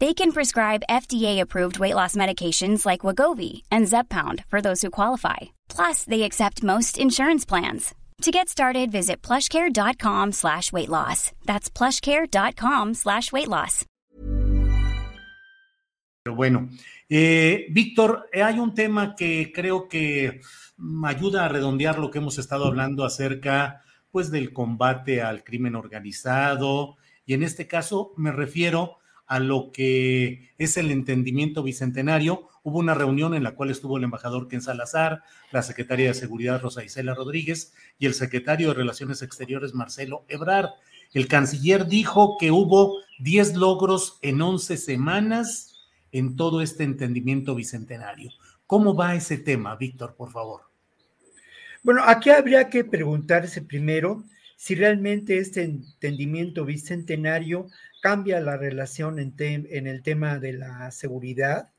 They can prescribe FDA-approved weight loss medications like Wagovi and Zepbound for those who qualify. Plus, they accept most insurance plans. To get started, visit plushcare.com slash weight loss. That's plushcare.com slash weight loss. Pero bueno, eh, Víctor, eh, hay un tema que creo que ayuda a redondear lo que hemos estado hablando acerca pues del combate al crimen organizado y en este caso me refiero a lo que es el entendimiento bicentenario. Hubo una reunión en la cual estuvo el embajador Ken Salazar, la secretaria de Seguridad Rosa Isela Rodríguez y el secretario de Relaciones Exteriores Marcelo Ebrard. El canciller dijo que hubo 10 logros en 11 semanas en todo este entendimiento bicentenario. ¿Cómo va ese tema, Víctor, por favor? Bueno, aquí habría que preguntarse primero si realmente este entendimiento bicentenario cambia la relación en, el tema de la seguridad,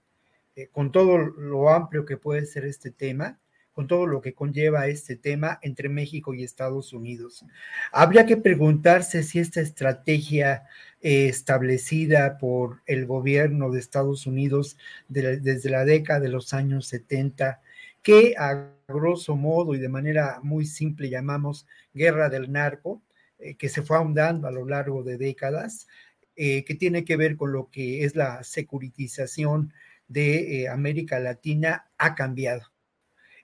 eh, con todo lo amplio que puede ser este tema, con todo lo que conlleva este tema entre México y Estados Unidos. Habría que preguntarse si esta estrategia eh, establecida por el gobierno de Estados Unidos desde la década de los años 70, que grosso modo y de manera muy simple llamamos guerra del narco, eh, que se fue ahondando a lo largo de décadas, eh, que tiene que ver con lo que es la securitización de eh, América Latina ha cambiado.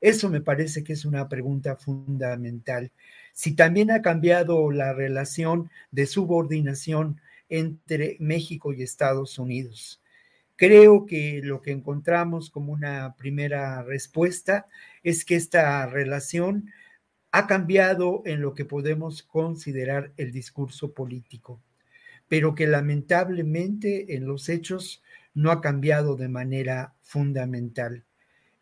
Eso me parece que es una pregunta fundamental. Si también ha cambiado la relación de subordinación entre México y Estados Unidos. Creo que lo que encontramos como una primera respuesta es que esta relación ha cambiado en lo que podemos considerar el discurso político pero que lamentablemente en los hechos no ha cambiado de manera fundamental.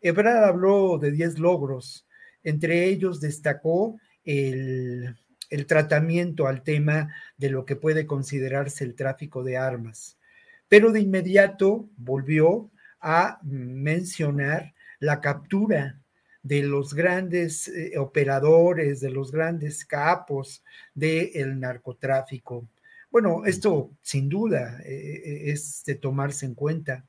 Ebrard habló de 10 logros, entre ellos destacó el, el tratamiento al tema de lo que puede considerarse el tráfico de armas, pero de inmediato volvió a mencionar la captura de los grandes eh, operadores, de los grandes capos del narcotráfico. Bueno, esto sin duda eh, eh, es de tomarse en cuenta,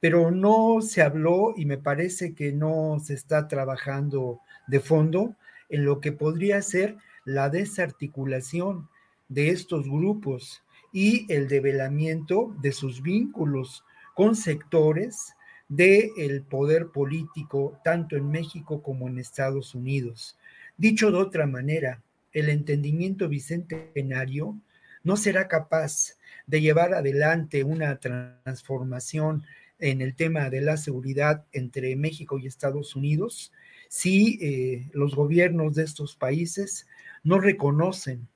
pero no se habló y me parece que no se está trabajando de fondo en lo que podría ser la desarticulación de estos grupos y el develamiento de sus vínculos con sectores del poder político, tanto en México como en Estados Unidos. Dicho de otra manera, el entendimiento bicentenario no será capaz de llevar adelante una transformación en el tema de la seguridad entre México y Estados Unidos si eh, los gobiernos de estos países no reconocen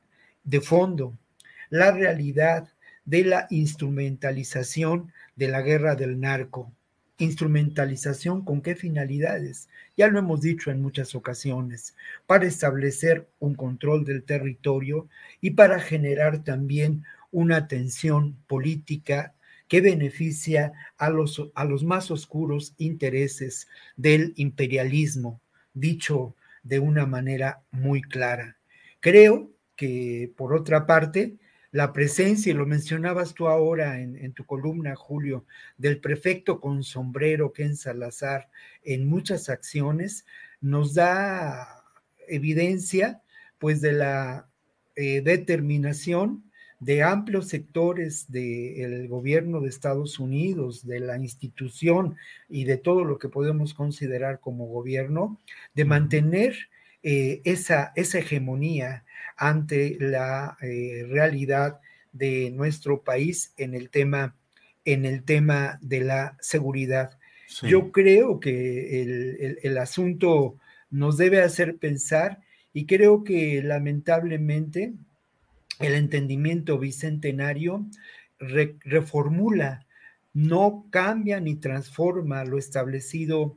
de fondo la realidad de la instrumentalización de la guerra del narco Instrumentalización con qué finalidades? Ya lo hemos dicho en muchas ocasiones, para establecer un control del territorio y para generar también una tensión política que beneficia a los, a los más oscuros intereses del imperialismo, dicho de una manera muy clara. Creo que, por otra parte, la presencia, y lo mencionabas tú ahora en, tu columna, Julio, del prefecto con sombrero Ken Salazar en muchas acciones, nos da evidencia pues de la eh, determinación de amplios sectores del gobierno de Estados Unidos, de la institución y de todo lo que podemos considerar como gobierno, de mantener eh, esa, esa, hegemonía ante la eh, realidad de nuestro país en el tema, en el tema de la seguridad. Yo creo que el, el asunto nos debe hacer pensar y creo que lamentablemente el entendimiento bicentenario reformula, no cambia ni transforma lo establecido